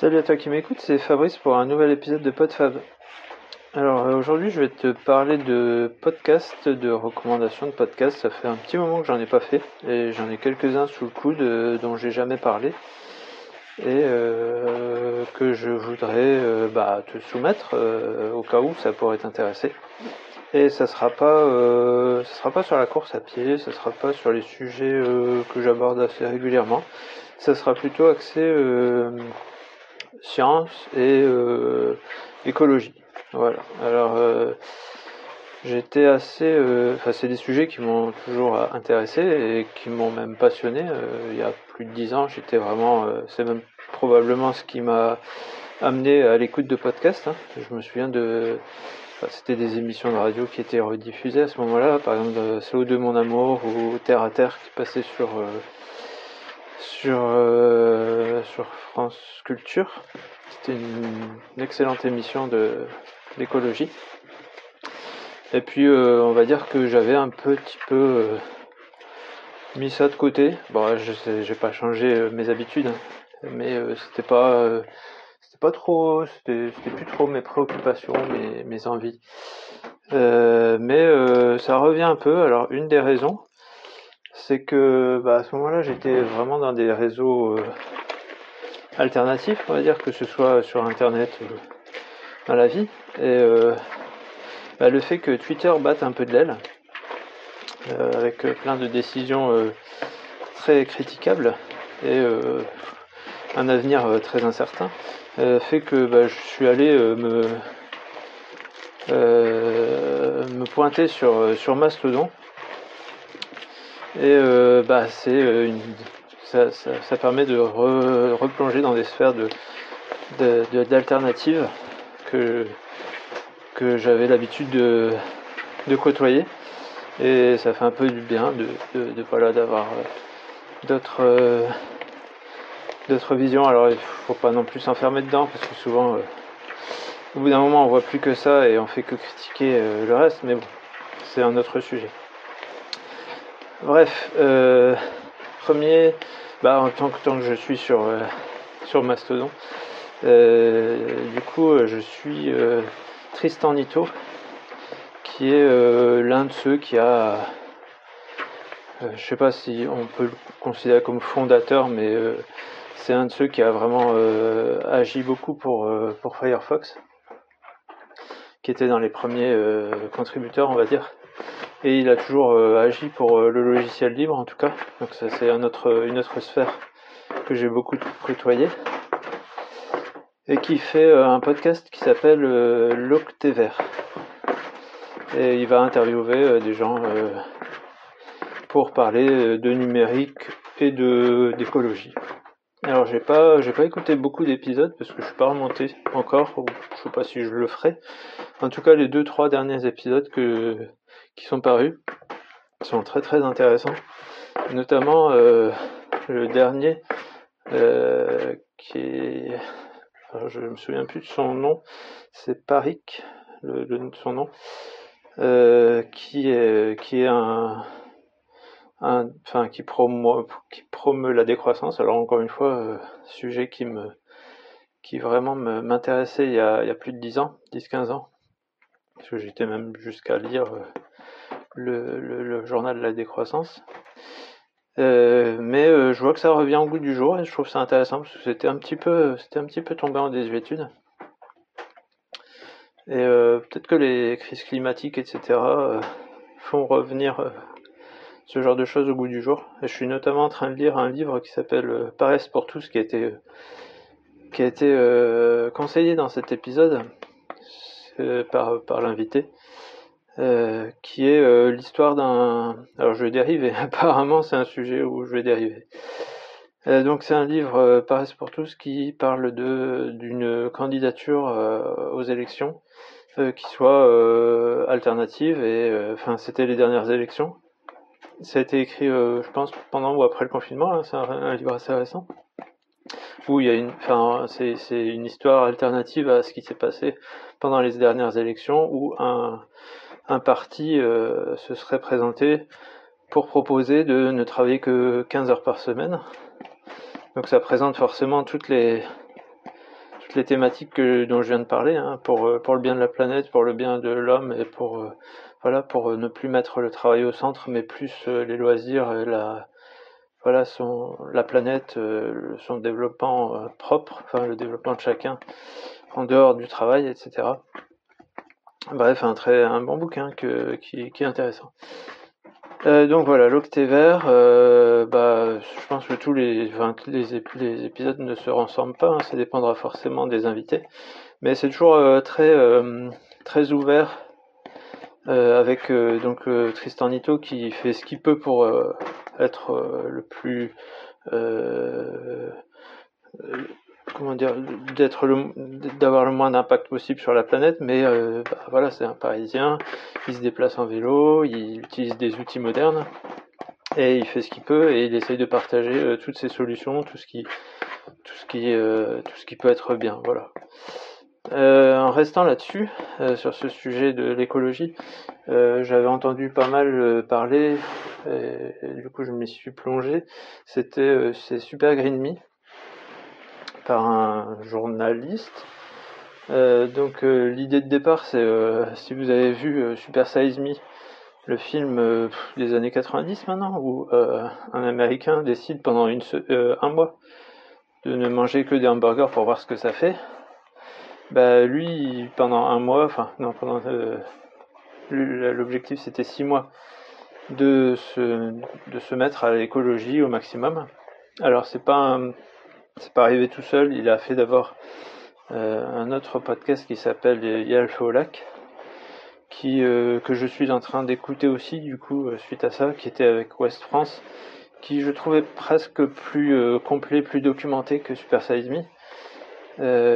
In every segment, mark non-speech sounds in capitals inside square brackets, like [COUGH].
Salut à toi qui m'écoute, c'est Fabrice pour un nouvel épisode de PodFab. Alors euh, aujourd'hui je vais te parler de podcast, de recommandations de podcast. Ça fait un petit moment que j'en ai pas fait et j'en ai quelques-uns sous le coude euh, dont j'ai jamais parlé et euh, que je voudrais bah, te soumettre au cas où ça pourrait t'intéresser. Et ça sera pas, ça sera pas sur la course à pied, ça sera pas sur les sujets que j'aborde assez régulièrement. Ça sera plutôt axé science et euh, écologie. Voilà. Alors euh, j'étais assez, euh, enfin c'est des sujets qui m'ont toujours intéressé et qui m'ont même passionné. il y a plus de dix ans, j'étais vraiment, c'est même probablement ce qui m'a amené à l'écoute de podcasts. Hein. Je me souviens de c'était des émissions de radio qui étaient rediffusées à ce moment-là, par exemple Slow de mon amour ou Terre à Terre qui passait sur sur, euh, sur France Culture. C'était une, excellente émission de d'écologie. Et puis euh, on va dire que j'avais un petit peu euh, mis ça de côté. Bon, je sais, j'ai pas changé mes habitudes, hein. mais c'était pas c'était pas trop, c'était plus trop mes préoccupations, mes, mes envies. mais ça revient un peu. Alors une des raisons, c'est que bah, à ce moment-là, j'étais vraiment dans des réseaux euh, alternatifs, on va dire, que ce soit sur Internet ou dans la vie. Et euh, bah, le fait que Twitter batte un peu de l'aile, euh, avec plein de décisions très critiquables et un avenir très incertain, fait que bah, je suis allé me, me pointer sur, sur Mastodon et euh, bah, c'est euh, ça, ça, permet de replonger dans des sphères de, d'alternatives que, que j'avais l'habitude de, de côtoyer. Et ça fait un peu du bien de, de, voilà d'avoir euh, d'autres d'autres visions. Alors il faut pas non plus s'enfermer dedans parce que souvent au bout d'un moment on voit plus que ça et on fait que critiquer le reste. Mais bon, c'est un autre sujet. Bref, euh, premier, bah, en tant que, tant que je suis sur, euh, Mastodon, euh, du coup, je suis Tristan Nito, qui est l'un de ceux qui a, je sais pas si on peut le considérer comme fondateur, mais c'est un de ceux qui a vraiment agi beaucoup pour, pour Firefox, qui était dans les premiers contributeurs, on va dire et il a toujours euh, agi pour euh, le logiciel libre en tout cas. Donc ça c'est un autre, une autre sphère que j'ai beaucoup côtoyé et qui fait euh, un podcast qui s'appelle l'Octever. Et il va interviewer des gens pour parler de numérique et de d'écologie. Alors j'ai pas j'ai pas écouté beaucoup d'épisodes parce que je suis pas remonté encore, je sais pas si je le ferai. En tout cas les deux trois derniers épisodes que qui sont parus sont très très intéressants. Notamment euh, le dernier euh, qui est. Alors, je me souviens plus de son nom, c'est Parik, le, le, son nom, euh, qui est qui est un, enfin qui promeut qui promeut la décroissance. Alors encore une fois, sujet qui me qui vraiment m'intéressait il y a, il y a plus de 10 ans, 10-15 ans, parce que j'étais même jusqu'à lire le, journal de la décroissance. Euh, mais euh, je vois que ça revient au goût du jour et je trouve ça intéressant parce que c'était un petit peu, c'était un petit peu tombé en désuétude. Et euh, peut-être que les crises climatiques, etc., font revenir ce genre de choses au goût du jour. Je suis notamment en train de lire un livre qui s'appelle Paresse pour tous, qui a été, qui a été conseillé dans cet épisode par, par l'invité. Euh, qui est euh, l'histoire d'un... Alors je vais dériver, [LAUGHS] apparemment c'est un sujet où je vais dériver. Euh, donc c'est un livre Paris pour tous qui parle de d'une candidature aux élections qui soit alternative et enfin c'était les dernières élections. Ça a été écrit je pense pendant ou après le confinement, hein, c'est un, livre assez récent où il y a une, enfin, c'est, c'est une histoire alternative à ce qui s'est passé pendant les dernières élections, où un, un parti euh, se serait présenté pour proposer de ne travailler que 15 heures par semaine. Donc ça présente forcément toutes les toutes les thématiques que, dont je viens de parler, hein, pour, pour le bien de la planète, pour le bien de l'homme et pour, voilà, pour ne plus mettre le travail au centre, mais plus les loisirs et la, voilà, son, la planète, son développement propre, enfin le développement de chacun en dehors du travail, etc. Bref, un, très, bon bouquin qui, est intéressant. Euh, donc voilà, l'octet vert, euh, bah, je pense que tous les, les, les, épisodes ne se ressemblent pas, hein, ça dépendra forcément des invités, mais c'est toujours euh, très, très ouvert avec donc Tristan Nito qui fait ce qu'il peut pour être le plus comment dire, d'être d'avoir le moins d'impact possible sur la planète, mais euh, bah, voilà, c'est un Parisien, il se déplace en vélo, il utilise des outils modernes et il fait ce qu'il peut et il essaye de partager euh, toutes ces solutions, tout ce qui, tout ce qui, euh, tout ce qui peut être bien, voilà. en restant là-dessus, sur ce sujet de l'écologie, j'avais entendu pas mal parler, et, du coup je m'y suis plongé. C'était Super Green Me, par un journaliste. Euh, donc euh, l'idée de départ, c'est euh, si vous avez vu Super Size Me, le film des années 90 maintenant, où un Américain décide pendant une, un mois de ne manger que des hamburgers pour voir ce que ça fait. Bah lui, pendant un mois, enfin non, pendant l'objectif c'était six mois de se, de se mettre à l'écologie au maximum. Alors c'est pas un, c'est pas arrivé tout seul. Il a fait d'abord euh, un autre podcast qui s'appelle Yalf au lac, qui, euh, que je suis en train d'écouter aussi, du coup, euh, suite à ça, qui était avec West France, qui je trouvais presque plus complet, plus documenté que Super Size Me.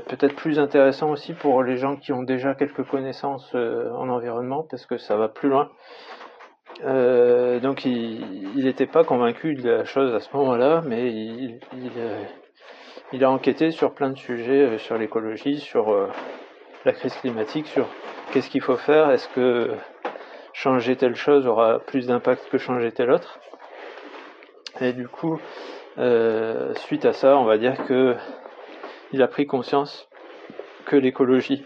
peut-être plus intéressant aussi pour les gens qui ont déjà quelques connaissances en environnement, parce que ça va plus loin. donc il n'était pas convaincu de la chose à ce moment-là, mais il, il a enquêté sur plein de sujets, euh, sur l'écologie, sur euh, la crise climatique, sur qu'est-ce qu'il faut faire, est-ce que changer telle chose aura plus d'impact que changer telle autre. Et du coup, euh, suite à ça, on va dire que il a pris conscience que l'écologie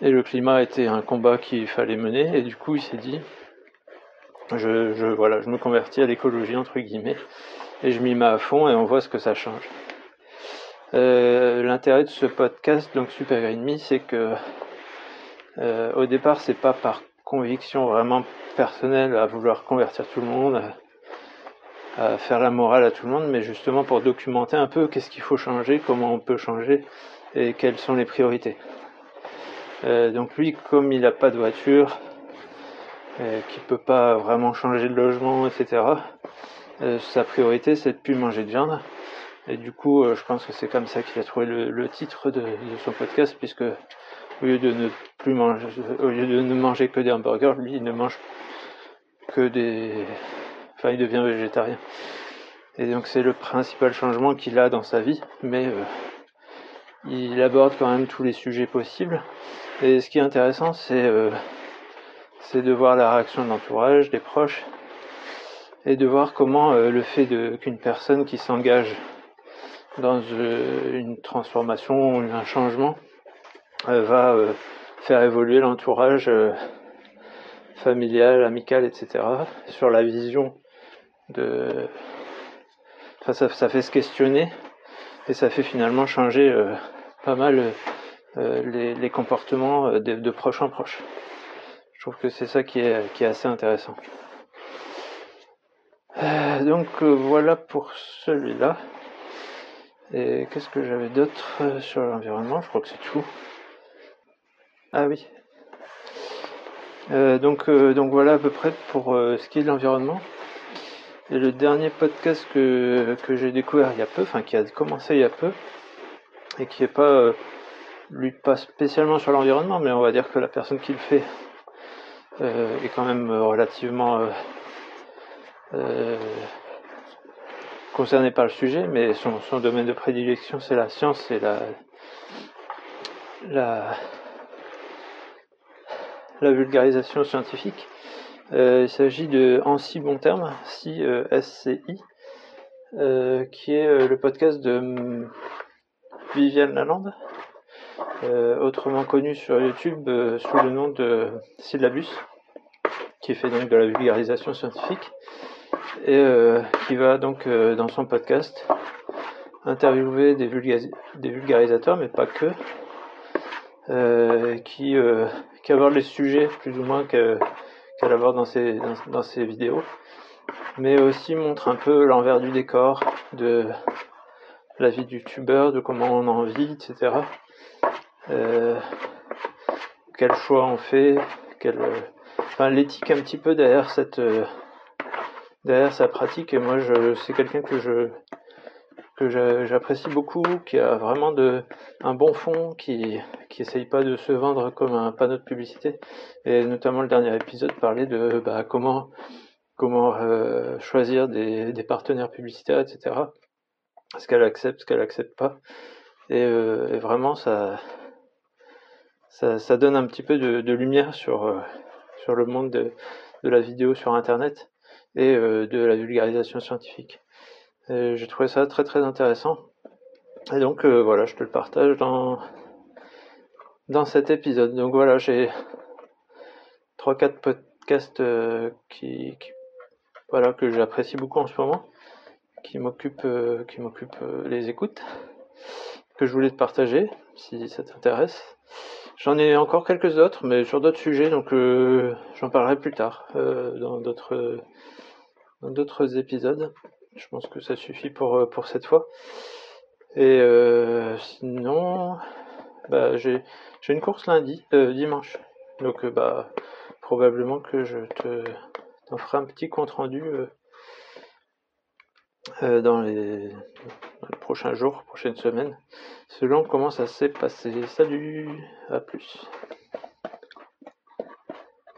et le climat étaient un combat qu'il fallait mener, et du coup, il s'est dit, je, je, voilà, je me convertis à l'écologie entre guillemets, et je m'y mets à fond, et on voit ce que ça change. Euh, l'intérêt de ce podcast, donc Super Green Me, c'est que euh, au départ, c'est pas par conviction vraiment personnelle à vouloir convertir tout le monde, à, faire la morale à tout le monde, mais justement pour documenter un peu qu'est-ce qu'il faut changer, comment on peut changer et quelles sont les priorités. Euh, donc lui, comme il n'a pas de voiture, qui peut pas vraiment changer de logement, etc. sa priorité, c'est de plus manger de viande et du coup, euh, je pense que c'est comme ça qu'il a trouvé le, titre de, son podcast, puisque au lieu de ne plus manger, au lieu de ne manger que des hamburgers, lui, il ne mange que des, enfin, il devient végétarien. Et donc, c'est le principal changement qu'il a dans sa vie, mais euh, il aborde quand même tous les sujets possibles. Et ce qui est intéressant, c'est euh, c'est de voir la réaction de l'entourage, des proches, et de voir comment le fait qu'une personne qui s'engage dans euh, une transformation, un changement, euh, va euh, faire évoluer l'entourage familial, amical, etc. sur la vision de... Enfin, ça, ça, fait se questionner et ça fait finalement changer pas mal les, comportements de, proche en proche. Je trouve que c'est ça qui est assez intéressant. donc voilà pour celui-là. Et qu'est-ce que j'avais d'autre euh, sur l'environnement? Je crois que c'est tout. Ah oui. Euh, donc, euh, donc voilà à peu près pour ce qui est de l'environnement. Et le dernier podcast que, que j'ai découvert il y a peu, enfin qui a commencé il y a peu, et qui est pas lui pas spécialement sur l'environnement, mais on va dire que la personne qui le fait est quand même relativement concerné par le sujet, mais son, domaine de prédilection c'est la science, c'est la, la, la vulgarisation scientifique. Euh, il s'agit de En si bon terme, si euh, SCI, euh, qui est le podcast de hum, Viviane Lalande, autrement connu sur YouTube sous le nom de Syllabus, qui fait donc de la vulgarisation scientifique, et qui va donc dans son podcast interviewer des, vulgarisateurs, mais pas que, qui, qui abordent les sujets plus ou moins qu'elle aborde dans ses, dans ses vidéos mais aussi montre un peu l'envers du décor de la vie du youtubeur, de comment on en vit, etc. Euh, quel choix on fait, quel, enfin l'éthique un petit peu derrière cette euh, derrière sa pratique. Et moi, je c'est quelqu'un que je que j'apprécie beaucoup, qui a vraiment de un bon fond, qui qui essaye pas de se vendre comme un panneau de publicité. Et notamment le dernier épisode parlait de bah, comment comment euh, choisir des, partenaires publicitaires, etc. Ce qu'elle accepte, ce qu'elle accepte pas. Et, euh, vraiment, ça, ça, donne un petit peu de, lumière sur, euh, sur le monde de, la vidéo sur Internet et de la vulgarisation scientifique. J'ai trouvé ça très très intéressant. Et donc voilà, je te le partage dans, cet épisode. Donc voilà, j'ai 3-4 podcasts qui, voilà que j'apprécie beaucoup en ce moment, qui m'occupe euh, qui m'occupe euh, les écoutes, que je voulais te partager si ça t'intéresse. J'en ai encore quelques autres, mais sur d'autres sujets, donc euh, j'en parlerai plus tard dans d'autres d'autres épisodes. Je pense que ça suffit pour pour cette fois. Et sinon, bah, j'ai une course lundi, dimanche. Donc bah probablement que je te on fera un petit compte rendu euh, euh, dans, les, prochains jours, prochaines semaines, selon comment ça s'est passé. Salut, à plus.